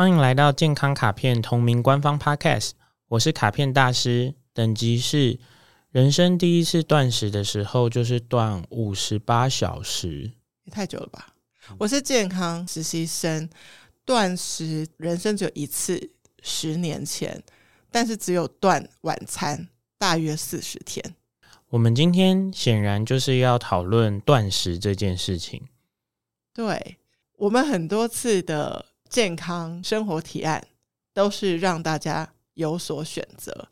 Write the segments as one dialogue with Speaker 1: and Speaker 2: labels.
Speaker 1: 欢迎来到健康卡片同名官方 Podcast，我是卡片大师，等级是人生第一次断食的时候就是断五十八小时，
Speaker 2: 也太久了吧？我是健康实习生，断食人生只有一次，十年前，但是只有断晚餐，大约四十天。
Speaker 1: 我们今天显然就是要讨论断食这件事情。
Speaker 2: 对，我们很多次的。健康生活提案都是让大家有所选择。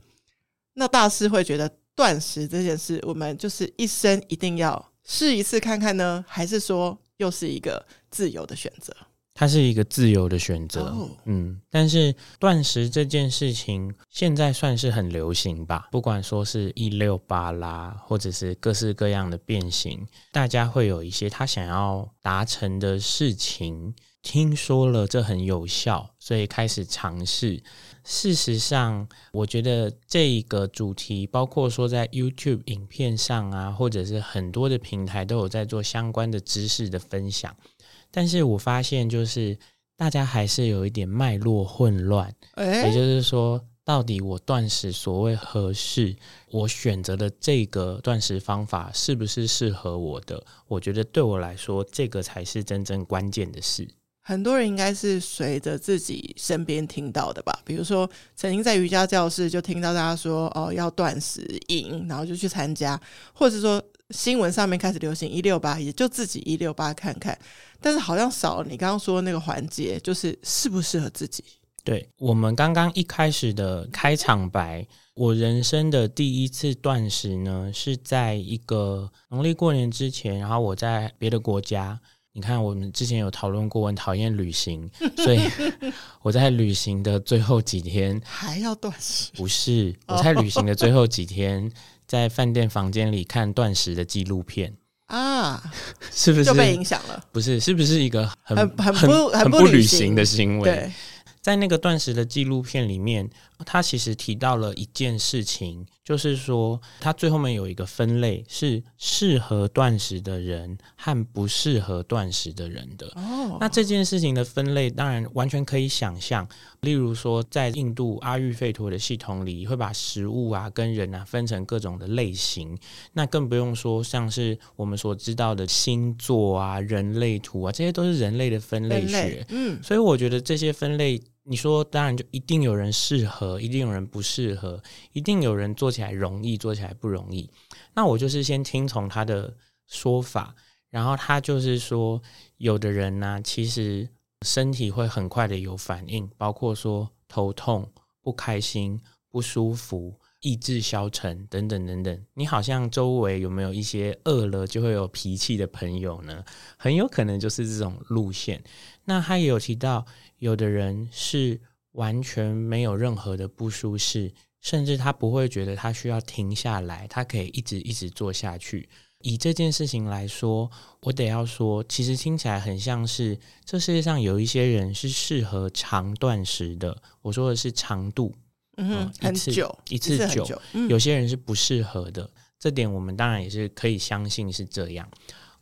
Speaker 2: 那大师会觉得断食这件事，我们就是一生一定要试一次看看呢，还是说又是一个自由的选择？
Speaker 1: 它是一个自由的选择。Oh. 嗯，但是断食这件事情现在算是很流行吧？不管说是一六八啦，或者是各式各样的变形，大家会有一些他想要达成的事情。听说了这很有效，所以开始尝试。事实上，我觉得这一个主题，包括说在 YouTube 影片上啊，或者是很多的平台都有在做相关的知识的分享。但是我发现，就是大家还是有一点脉络混乱。欸、也就是说，到底我断食所谓合适，我选择的这个断食方法是不是适合我的？我觉得对我来说，这个才是真正关键的事。
Speaker 2: 很多人应该是随着自己身边听到的吧，比如说曾经在瑜伽教室就听到大家说哦，要断食营，然后就去参加，或者说新闻上面开始流行一六八，也就自己一六八看看，但是好像少了你刚刚说的那个环节，就是适不适合自己。
Speaker 1: 对，我们刚刚一开始的开场白，我人生的第一次断食呢，是在一个农历过年之前，然后我在别的国家。你看，我们之前有讨论过，我很讨厌旅行，所以我在旅行的最后几天
Speaker 2: 还要断食。
Speaker 1: 不是，我在旅行的最后几天，在饭店房间里看断食的纪录片
Speaker 2: 啊，
Speaker 1: 是不是
Speaker 2: 就被影响了？
Speaker 1: 不是，是不是一个很
Speaker 2: 很很不
Speaker 1: 很不旅行的行为？
Speaker 2: 对。
Speaker 1: 在那个断食的纪录片里面，他其实提到了一件事情，就是说它最后面有一个分类，是适合断食的人和不适合断食的人的。哦，那这件事情的分类，当然完全可以想象。例如说，在印度阿育吠陀的系统里，会把食物啊跟人啊分成各种的类型。那更不用说像是我们所知道的星座啊、人类图啊，这些都是人类的分类学。嗯，所以我觉得这些分类。你说，当然就一定有人适合，一定有人不适合，一定有人做起来容易，做起来不容易。那我就是先听从他的说法，然后他就是说，有的人呢、其实身体会很快的有反应，包括说头痛、不开心、不舒服、意志消沉等等等等。你好像周围有没有一些饿了就会有脾气的朋友呢？很有可能就是这种路线。那他也有提到。有的人是完全没有任何的不舒适，甚至他不会觉得他需要停下来，他可以一直一直做下去。以这件事情来说，我得要说，其实听起来很像是这世界上有一些人是适合长断食的。我说的是长度，
Speaker 2: 嗯哼，很久，
Speaker 1: 一次久。有些人是不适合的，这点我们当然也是可以相信是这样。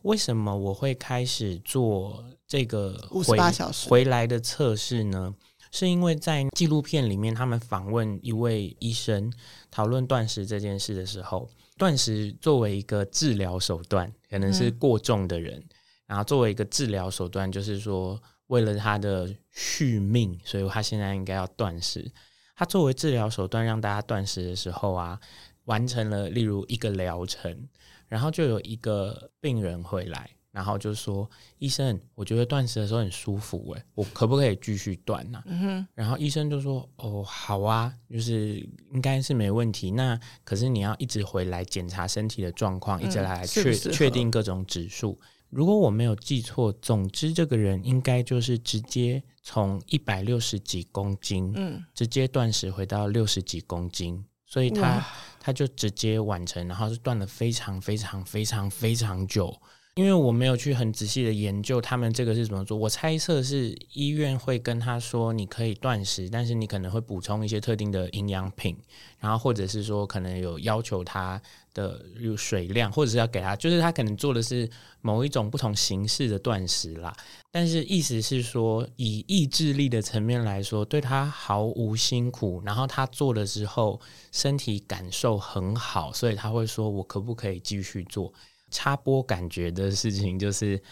Speaker 1: 为什么我会开始做这个
Speaker 2: 五十八小时
Speaker 1: 回来的测试呢？是因为在纪录片里面，他们访问一位医生，讨论断食这件事的时候，断食作为一个治疗手段，可能是过重的人，嗯、然后作为一个治疗手段，就是说为了他的续命，所以他现在应该要断食。他作为治疗手段让大家断食的时候啊，完成了例如一个疗程。然后就有一个病人回来，然后就说：“医生，我觉得断食的时候很舒服，诶，我可不可以继续断呢、啊？”嗯。然后医生就说：“哦，好啊，就是应该是没问题。那可是你要一直回来检查身体的状况，一直来确确定各种指数。如果我没有记错，总之这个人应该就是直接从一百六十几公斤，嗯，直接断食回到六十几公斤，所以他他就直接完成，然后是断了非常非常非常非常久。”因为我没有去很仔细的研究他们这个是怎么做，我猜测是医院会跟他说，你可以断食，但是你可能会补充一些特定的营养品，然后或者是说可能有要求他的有水量，或者是要给他，就是他可能做的是某一种不同形式的断食啦。但是意思是说，以意志力的层面来说，对他毫无辛苦，然后他做了之后身体感受很好，所以他会说我可不可以继续做？插播感觉的事情，就是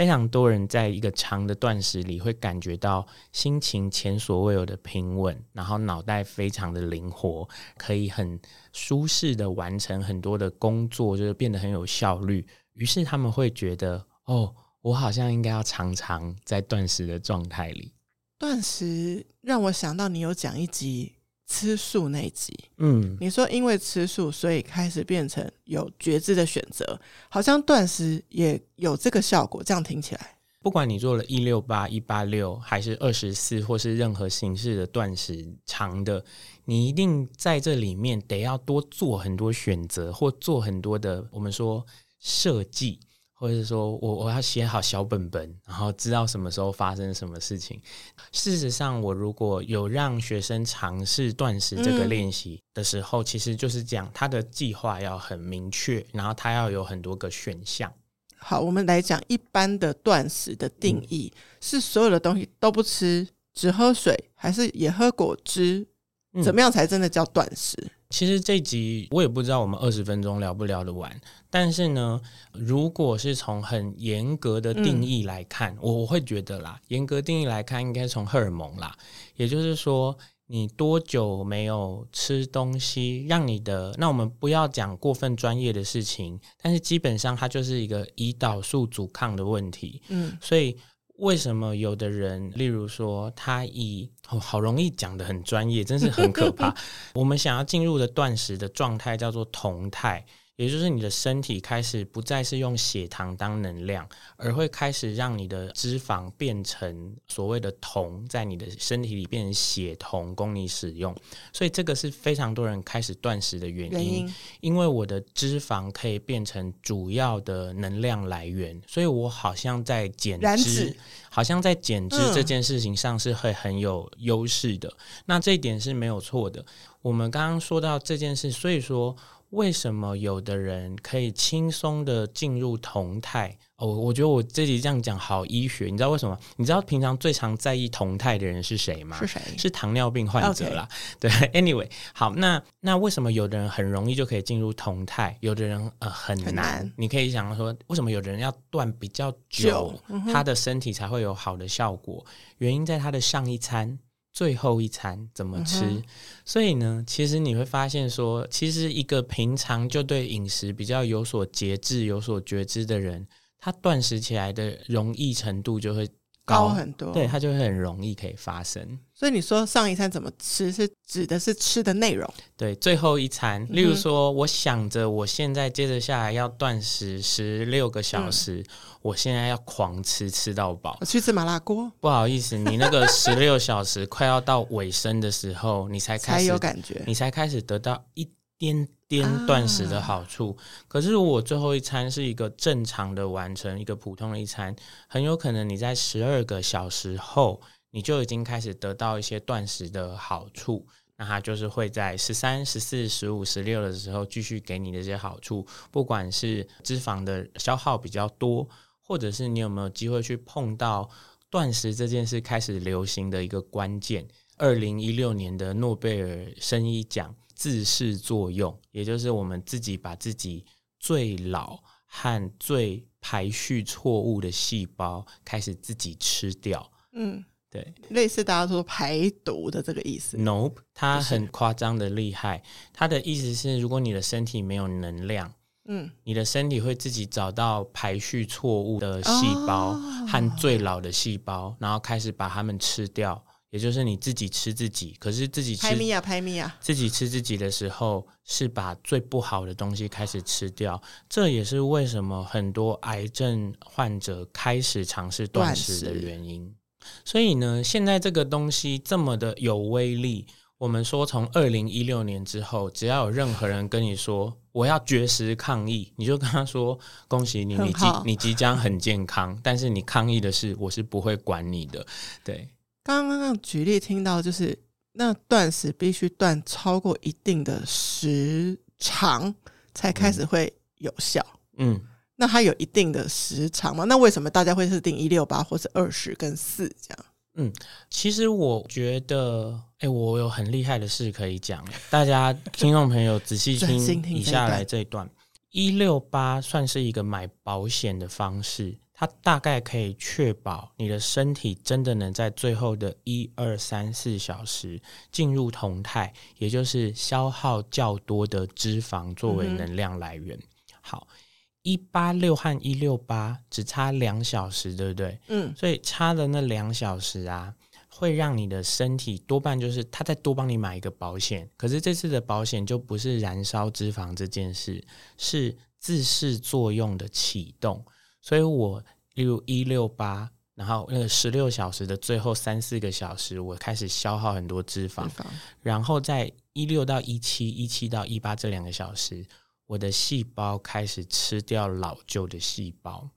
Speaker 1: 非常多人在一个长的断食里会感觉到心情前所未有的平稳，然后脑袋非常的灵活，可以很舒适的完成很多的工作，就是变得很有效率。于是他们会觉得，哦，我好像应该要常常在断食的状态里。
Speaker 2: 断食让我想到你有讲一集。吃素那一集，
Speaker 1: 嗯，
Speaker 2: 你说因为吃素，所以开始变成有觉知的选择，好像断食也有这个效果。这样听起来，
Speaker 1: 不管你做了一六八、一八六，还是二十四，或是任何形式的断食长的，你一定在这里面得要多做很多选择，或做很多的我们说设计。或者是说我我要写好小本本，然后知道什么时候发生什么事情。事实上，我如果有让学生尝试断食这个练习的时候，嗯、其实就是讲他的计划要很明确，然后他要有很多个选项。
Speaker 2: 好，我们来讲一般的断食的定义：嗯、是所有的东西都不吃，只喝水，还是也喝果汁？怎么样才真的叫断食？嗯
Speaker 1: 其实这集我也不知道我们二十分钟聊不聊得完，但是呢，如果是从很严格的定义来看，我会觉得啦，严格定义来看，应该从荷尔蒙啦，也就是说，你多久没有吃东西，让你的，那我们不要讲过分专业的事情，但是基本上它就是一个胰岛素阻抗的问题，嗯，所以。为什么有的人，例如说他以哦，好容易讲的很专业，真是很可怕。我们想要进入的断食的状态叫做酮态。也就是你的身体开始不再是用血糖当能量，而会开始让你的脂肪变成所谓的酮，在你的身体里变成血酮供你使用。所以这个是非常多人开始断食的原因，原因。因为我的脂肪可以变成主要的能量来源，所以我好像在减脂，好像在减脂这件事情上是会很有优势的。嗯。那这一点是没有错的。我们刚刚说到这件事，所以说。为什么有的人可以轻松的进入酮态？哦，我觉得我这集这样讲好医学。你知道为什么？你知道平常最常在意酮态的人是谁吗？
Speaker 2: 是谁？
Speaker 1: 是糖尿病患者啦。对，Anyway，好，那那为什么有的人很容易就可以进入酮态，有的人呃很难？很难。你可以想说，为什么有的人要断比较久，嗯、他的身体才会有好的效果？原因在他的上一餐。最后一餐怎么吃？嗯、所以呢，其实你会发现说，其实一个平常就对饮食比较有所节制、有所觉知的人，他断食起来的容易程度就会高，高很多。对，它就会很容易可以发生。
Speaker 2: 所以你说上一餐怎么吃，是指的是吃的内容？
Speaker 1: 对，最后一餐，例如说，我想着我现在接着下来要断食十六个小时。嗯我现在要狂吃，吃到饱。
Speaker 2: 我去吃麻辣锅。
Speaker 1: 不好意思，你那个十六小时快要到尾声的时候，你才开始才
Speaker 2: 有感觉，
Speaker 1: 你才开始得到一点点断食的好处。啊、可是，如果我最后一餐是一个正常的完成，一个普通的一餐，很有可能你在十二个小时后，你就已经开始得到一些断食的好处。那它就是会在十三、十四、十五、十六的时候继续给你的这些好处，不管是脂肪的消耗比较多。或者是你有没有机会去碰到断食这件事开始流行的一个关键？二零一六年的诺贝尔生医奖自噬作用，也就是我们自己把自己最老和最排序错误的细胞开始自己吃掉。嗯，对，
Speaker 2: 类似大家说排毒的这个意思。
Speaker 1: Nope，它很夸张的厉害。它的意思是，如果你的身体没有能量。嗯，你的身体会自己找到排序错误的细胞和最老的细胞，哦、然后开始把它们吃掉。也就是你自己吃自己，可是自己吃，
Speaker 2: 拍咪呀拍咪呀，
Speaker 1: 自己吃自己的时候，是把最不好的东西开始吃掉。这也是为什么很多癌症患者开始尝试断食的原因。所以呢，现在这个东西这么的有威力，我们说从二零一六年之后，只要有任何人跟你说我要绝食抗议，你就跟他说恭喜你，你即你即将很健康，但是你抗议的事我是不会管你的，对。
Speaker 2: 刚刚举例听到，就是那断食必须断超过一定的时长才开始会有效。嗯，那它有一定的时长吗？那为什么大家会设定一六八或是二十跟四这样？
Speaker 1: 嗯，其实我觉得，哎、欸，我有很厉害的事可以讲。大家听众朋友仔细听以下来这一段，一六八算是一个买保险的方式。它大概可以确保你的身体真的能在最后的一二三四小时进入酮态，也就是消耗较多的脂肪作为能量来源。嗯、好，一八六和一六八只差两小时，对不对？嗯，所以差的那两小时啊，会让你的身体多半就是它再多帮你买一个保险。可是这次的保险就不是燃烧脂肪这件事，是自噬作用的启动。所以我例如一六八，然后那个十六小时的最后三四个小时，我开始消耗很多脂肪，然后在一六到一七，一七到一八这两个小时，我的细胞开始吃掉老旧的细胞。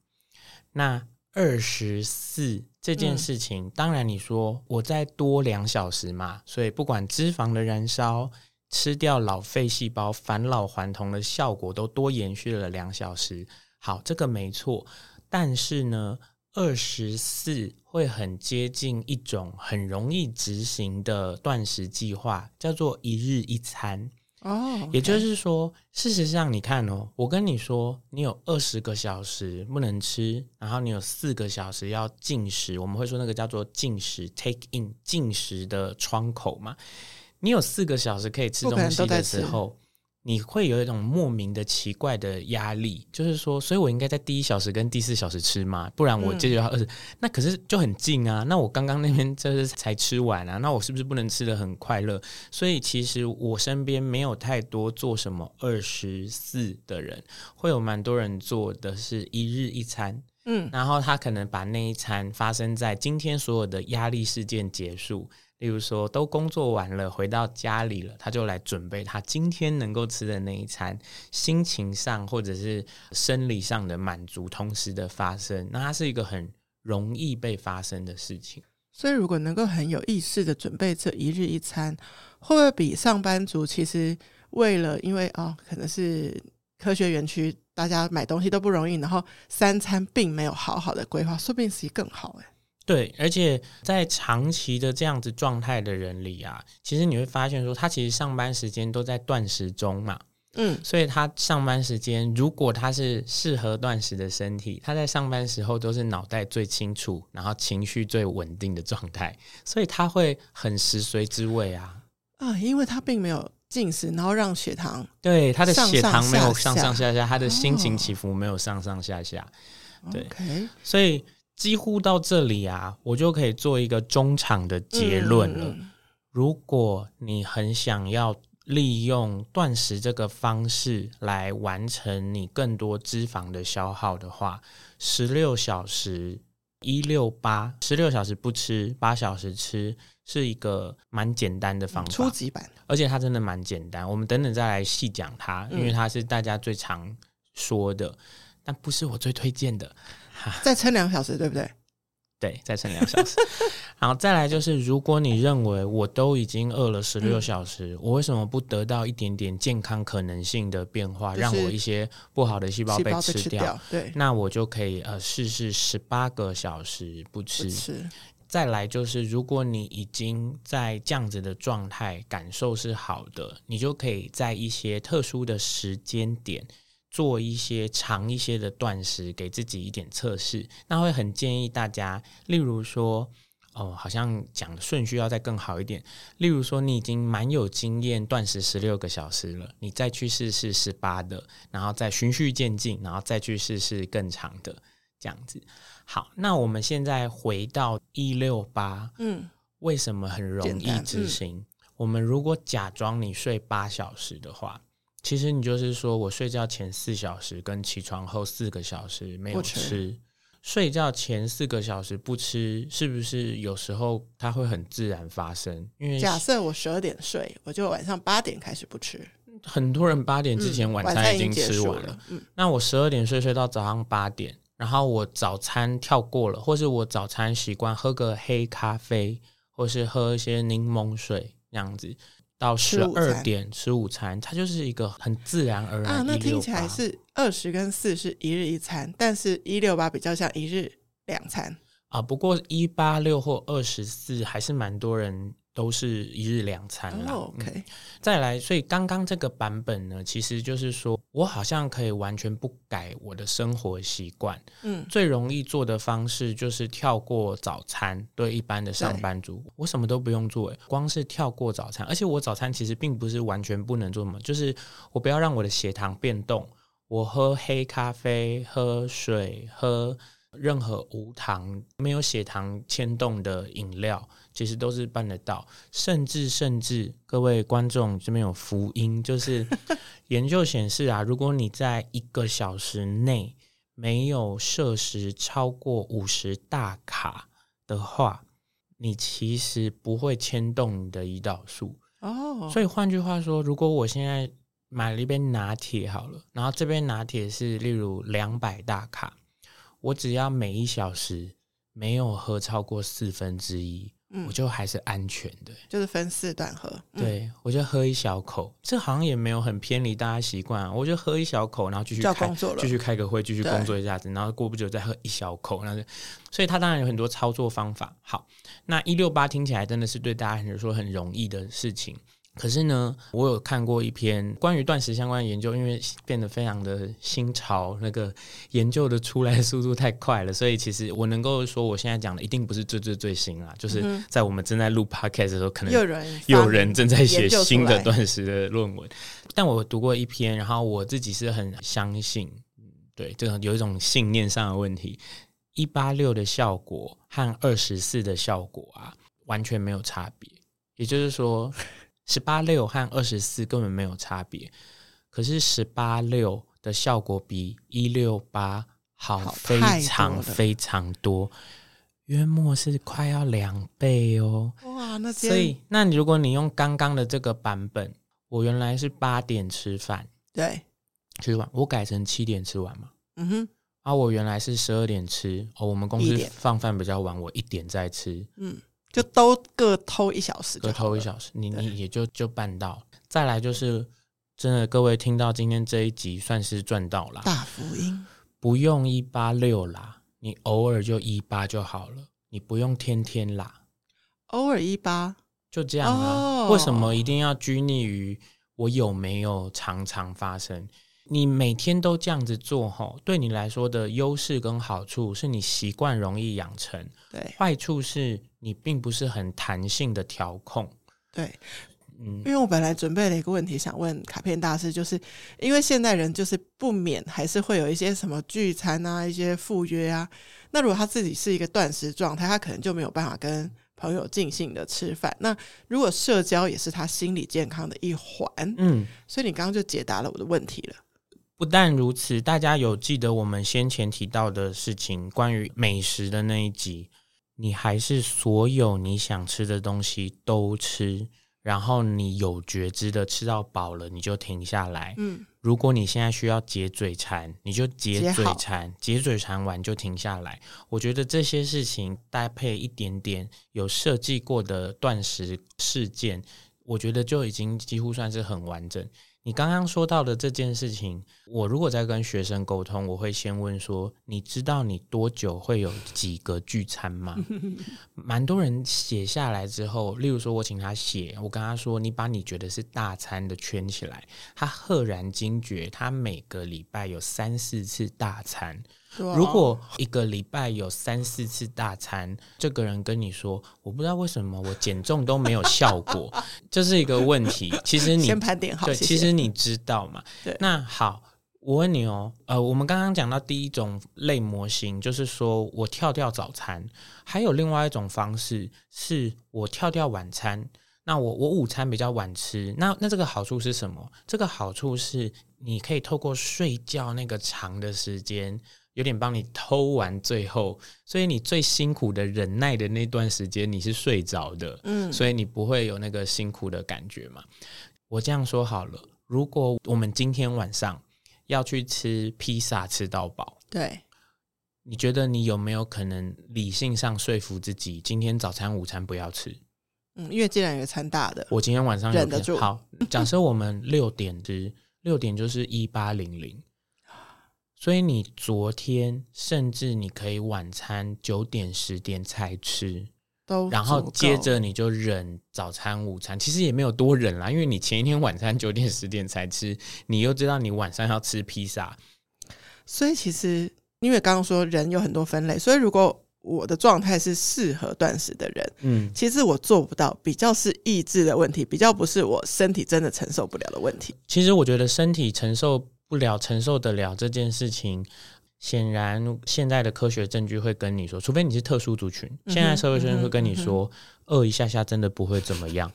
Speaker 1: 那二十四这件事情，嗯、当然你说我再多两小时嘛，所以不管脂肪的燃烧、吃掉老废细胞、返老还童的效果，都多延续了两小时。好，这个没错，但是呢，二十四会很接近一种很容易执行的断食计划，叫做一日一餐。哦，oh, okay. 也就是说，事实上，你看哦，我跟你说，你有二十个小时不能吃，然后你有四个小时要进食，我们会说那个叫做进食 （take in） 进食的窗口嘛。你有四个小时可以吃东西的时候。你会有一种莫名的奇怪的压力，就是说，所以我应该在第一小时跟第四小时吃吗？不然我接着要二十，嗯、那可是就很近啊。那我刚刚那边就是才吃完啊，那我是不是不能吃的很快乐？所以其实我身边没有太多做什么二十四的人，会有蛮多人做的是一日一餐，嗯，然后他可能把那一餐发生在今天所有的压力事件结束。例如说，都工作完了，回到家里了，他就来准备他今天能够吃的那一餐，心情上或者是生理上的满足同时的发生，那它是一个很容易被发生的事情。
Speaker 2: 所以，如果能够很有意识的准备这一日一餐，会不会比上班族其实为了因为哦，可能是科学园区大家买东西都不容易，然后三餐并没有好好的规划，说不定是更好诶。
Speaker 1: 对，而且在长期的这样子状态的人里啊，其实你会发现说，他其实上班时间都在断食中嘛，嗯，所以他上班时间如果他是适合断食的身体，他在上班时候都是脑袋最清楚，然后情绪最稳定的状态，所以他会很食髓知味啊。
Speaker 2: 啊，因为他并没有进食，然后让血糖
Speaker 1: 对他的血糖没有上上下下，他的心情起伏没有上上下下，哦、对。所以。几乎到这里啊，我就可以做一个中场的结论了。如果你很想要利用断食这个方式来完成你更多脂肪的消耗的话，十六小时一六八，十六小时不吃，八小时吃，是一个蛮简单的方法，
Speaker 2: 初级版，
Speaker 1: 而且它真的蛮简单。我们等等再来细讲它，因为它是大家最常说的，嗯、但不是我最推荐的。
Speaker 2: 再撑两小时，对不对？
Speaker 1: 对，再撑两小时。然后再来就是，如果你认为我都已经饿了十六小时，嗯、我为什么不得到一点点健康可能性的变化，让我一些不好的细胞被吃掉？吃掉对，那我就可以呃试试十八个小时不吃。不吃。再来就是，如果你已经在这样子的状态，感受是好的，你就可以在一些特殊的时间点。做一些长一些的断食，给自己一点测试。那会很建议大家，例如说，哦，好像讲的顺序要再更好一点。例如说，你已经蛮有经验，断食十六个小时了，你再去试试十八的，然后再循序渐进，然后再去试试更长的，这样子。好，那我们现在回到一六八，嗯，为什么很容易执行？嗯、我们如果假装你睡八小时的话，其实你就是说我睡觉前四小时跟起床后四个小时没有吃。睡觉前四个小时不吃，是不是有时候它会很自然发生？因为
Speaker 2: 假设我十二点睡，我就晚上八点开始不吃。
Speaker 1: 很多人八点之前晚餐已经吃完了。嗯，那我十二点睡，睡到早上八点，然后我早餐跳过了，或是我早餐习惯喝个黑咖啡，或是喝一些柠檬水这样子。到十二点吃午餐，它就是一个很自然而然
Speaker 2: 啊。那听起来是二十跟四是一日一餐，但是一六八比较像一日两餐
Speaker 1: 啊。不过一八六或二十四还是蛮多人。都是一日两餐了。
Speaker 2: Oh, OK，嗯，
Speaker 1: 再来，所以刚刚这个版本呢，其实就是说我好像可以完全不改我的生活习惯。嗯，最容易做的方式就是跳过早餐。对一般的上班族，我什么都不用做，诶，光是跳过早餐。而且我早餐其实并不是完全不能做什么，就是我不要让我的血糖变动。我喝黑咖啡，喝水，喝任何无糖、没有血糖牵动的饮料。其实都是办得到，甚至甚至各位观众这边有福音，就是 研究显示啊，如果你在一个小时内没有摄食超过五十大卡的话，你其实不会牵动你的胰岛素哦。所以换句话说，如果我现在买了一杯拿铁好了，然后这杯拿铁是例如两百大卡，我只要每一小时没有喝超过四分之一。我就还是安全的，
Speaker 2: 就是分四段喝。
Speaker 1: 对，我就喝一小口，这好像也没有很偏离大家习惯。我就喝一小口，然后继续开，继续开个会，继续工作一下子，然后过不久再喝一小口。那所以它当然有很多操作方法。好，那一六八听起来真的是对大家来说很容易的事情。可是呢，我有看过一篇关于断食相关的研究，因为变得非常的新潮，那个研究的出来的速度太快了，所以其实我能够说，我现在讲的一定不是最最最新啦。就是在我们正在录 podcast 的时候，可能有人有人正在写新的断食的论文。但我读过一篇，然后我自己是很相信，对，这个有一种信念上的问题，一八六的效果和二十四的效果啊，完全没有差别。也就是说。十八六和二十四根本没有差别，可是十八六的效果比一六八好非常非常多，约莫是快要两倍哦。哇，那所以那如果你用刚刚的这个版本，我原来是八点吃饭，
Speaker 2: 对，
Speaker 1: 吃完我改成七点吃完嘛。嗯哼，啊，我原来是十二点吃，哦，我们公司放饭比较晚，我一点再吃，嗯。
Speaker 2: 就都各偷一小时，
Speaker 1: 各偷一小时，你你也就就办到。再来就是，真的各位听到今天这一集，算是赚到了，
Speaker 2: 大福音。
Speaker 1: 不用一八六啦，你偶尔就一八就好了，你不用天天啦，
Speaker 2: 偶尔一八
Speaker 1: 就这样啊。为什么一定要拘泥于我有没有常常发生？你每天都这样子做，吼，对你来说的优势跟好处是你习惯容易养成，
Speaker 2: 对，
Speaker 1: 坏处是你并不是很弹性的调控，
Speaker 2: 对，嗯，因为我本来准备了一个问题想问卡片大师，就是因为现代人就是不免还是会有一些什么聚餐啊、一些赴约啊，那如果他自己是一个断食状态，他可能就没有办法跟朋友尽兴的吃饭。那如果社交也是他心理健康的一环，嗯，所以你刚刚就解答了我的问题了。
Speaker 1: 不但如此，大家有记得我们先前提到的事情，关于美食的那一集，你还是所有你想吃的东西都吃，然后你有觉知的吃到饱了，你就停下来。嗯，如果你现在需要解嘴馋，你就解嘴馋，解嘴馋完就停下来。我觉得这些事情搭配一点点有设计过的断食事件，我觉得就已经几乎算是很完整。你刚刚说到的这件事情，我如果在跟学生沟通，我会先问说：“你知道你多久会有几个聚餐吗？” 蛮多人写下来之后，例如说我请他写，我跟他说：“你把你觉得是大餐的圈起来。”他赫然惊觉，他每个礼拜有三四次大餐。
Speaker 2: 哦、
Speaker 1: 如果一个礼拜有三四次大餐，这个人跟你说，我不知道为什么我减重都没有效果，这是一个问题。其实你
Speaker 2: 先盘点好，
Speaker 1: 对，
Speaker 2: 谢谢
Speaker 1: 其实你知道嘛？
Speaker 2: 对，
Speaker 1: 那好，我问你哦，呃，我们刚刚讲到第一种类模型，就是说我跳掉早餐，还有另外一种方式是我跳掉晚餐。那我我午餐比较晚吃，那那这个好处是什么？这个好处是你可以透过睡觉那个长的时间，有点帮你偷完最后，所以你最辛苦的忍耐的那段时间你是睡着的，嗯，所以你不会有那个辛苦的感觉嘛。我这样说好了，如果我们今天晚上要去吃披萨吃到饱，
Speaker 2: 对，
Speaker 1: 你觉得你有没有可能理性上说服自己，今天早餐午餐不要吃？
Speaker 2: 嗯，因为既然有餐大的，
Speaker 1: 我今天晚上
Speaker 2: 忍得住。
Speaker 1: 好，假设我们六点吃，六点就是一八零零，所以你昨天甚至你可以晚餐九点十点才吃，
Speaker 2: 都
Speaker 1: 然后接着你就忍早餐午餐，其实也没有多忍啦，因为你前一天晚餐九点十点才吃，你又知道你晚上要吃披萨，
Speaker 2: 所以其实因为刚刚说人有很多分类，所以如果。我的状态是适合断食的人，嗯，其实我做不到，比较是意志的问题，比较不是我身体真的承受不了的问题。
Speaker 1: 其实我觉得身体承受不了、承受得了这件事情，显然现在的科学证据会跟你说，除非你是特殊族群，现在社会学会跟你说，饿一下下真的不会怎么样。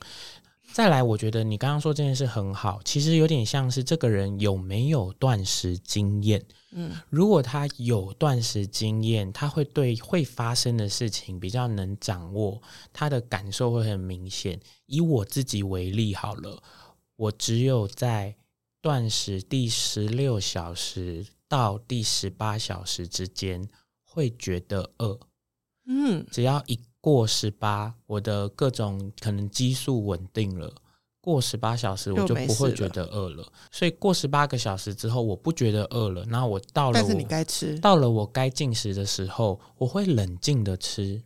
Speaker 1: 再来，我觉得你刚刚说这件事很好，其实有点像是这个人有没有断食经验。嗯，如果他有断食经验，他会对会发生的事情比较能掌握，他的感受会很明显。以我自己为例好了，我只有在断食第十六小时到第十八小时之间会觉得饿。嗯，只要一过十八，我的各种可能激素稳定了。过十八小时我就不会觉得饿了，了，所以过十八个小时之后我不觉得饿了。那我到了，
Speaker 2: 但是你该吃，
Speaker 1: 到了我该进食的时候，我会冷静的吃，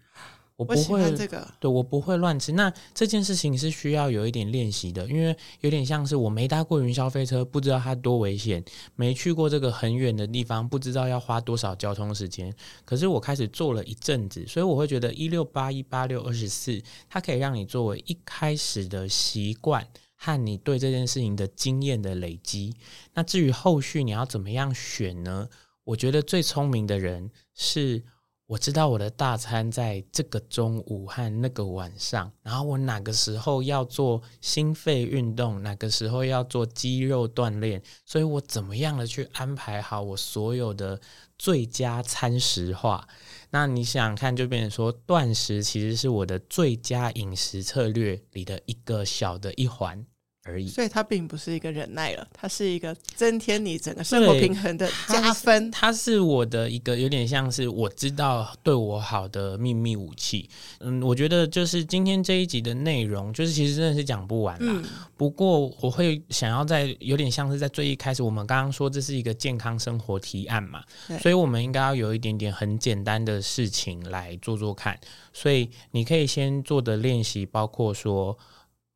Speaker 1: 我不会
Speaker 2: 我这个，
Speaker 1: 对我不会乱吃。那这件事情是需要有一点练习的，因为有点像是我没搭过云霄飞车，不知道它多危险；没去过这个很远的地方，不知道要花多少交通时间。可是我开始做了一阵子，所以我会觉得一六八一八六二十四，它可以让你作为一开始的习惯。和你对这件事情的经验的累积，那至于后续你要怎么样选呢？我觉得最聪明的人是，我知道我的大餐在这个中午和那个晚上，然后我哪个时候要做心肺运动，哪个时候要做肌肉锻炼，所以我怎么样的去安排好我所有的最佳餐食化。那你想看，就变成说断食其实是我的最佳饮食策略里的一个小的一环。而已，
Speaker 2: 所以它并不是一个忍耐了，它是一个增添你整个生活平衡的加分。
Speaker 1: 它，它是我的一个有点像是我知道对我好的秘密武器。嗯，我觉得就是今天这一集的内容，就是其实真的是讲不完啦。嗯，不过我会想要在有点像是在最一开始，我们刚刚说这是一个健康生活提案嘛，所以我们应该要有一点点很简单的事情来做做看。所以你可以先做的练习，包括说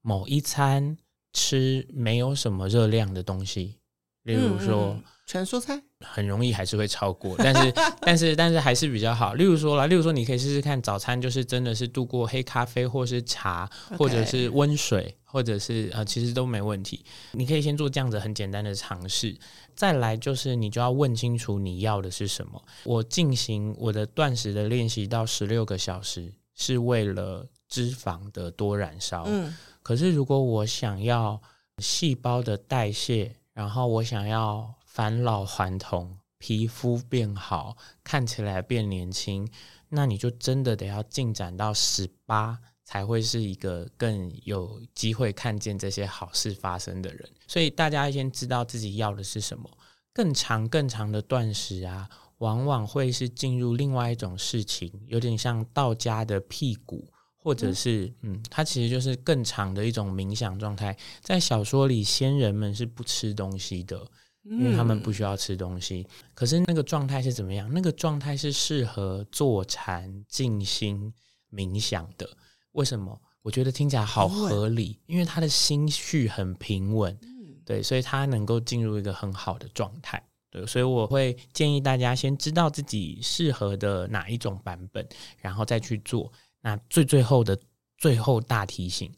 Speaker 1: 某一餐。吃没有什么热量的东西，例如说、
Speaker 2: 全蔬菜，
Speaker 1: 很容易还是会超过，但是但是但是还是比较好。例如说啦，例如说你可以试试看，早餐就是真的是度过黑咖啡或是茶.或者是温水，或者是呃其实都没问题。你可以先做这样子很简单的尝试，再来就是你就要问清楚你要的是什么。我进行我的断食的练习到十六个小时，是为了脂肪的多燃烧。嗯。可是，如果我想要细胞的代谢，然后我想要返老还童、皮肤变好、看起来变年轻，那你就真的得要进展到十八，才会是一个更有机会看见这些好事发生的人。所以，大家先知道自己要的是什么。更长、更长的断食啊，往往会是进入另外一种事情，有点像道家的辟谷。或者是，嗯，它其实就是更长的一种冥想状态。在小说里，仙人们是不吃东西的，因为他们不需要吃东西。可是那个状态是怎么样？那个状态是适合坐禅、静心、冥想的。为什么？我觉得听起来好合理，因为他的心绪很平稳，对，所以他能够进入一个很好的状态。对，所以我会建议大家先知道自己适合的哪一种版本，然后再去做。那最最后的最后大提醒，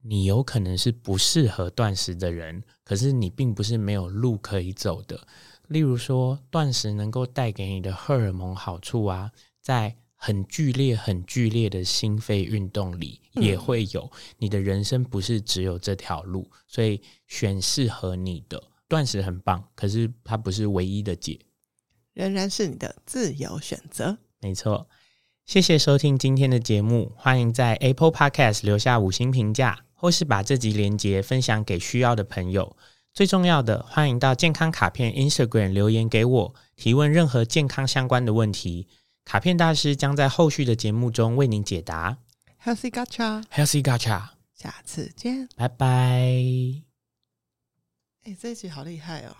Speaker 1: 你有可能是不适合断食的人，可是你并不是没有路可以走的。例如说，断食能够带给你的荷尔蒙好处啊，在很剧烈、很剧烈的心肺运动里也会有。你的人生不是只有这条路，所以选适合你的。断食很棒，可是它不是唯一的解，
Speaker 2: 仍然是你的自由选择。
Speaker 1: 没错。谢谢收听今天的节目，欢迎在 Apple Podcast 留下五星评价，或是把这集连结分享给需要的朋友。最重要的，欢迎到健康卡片 Instagram 留言给我，提问任何健康相关的问题，卡片大师将在后续的节目中为您解答。
Speaker 2: Healthy Gacha，Healthy
Speaker 1: Gacha，
Speaker 2: 下次见，
Speaker 1: 拜拜。
Speaker 2: 哎，这一集好厉害哦！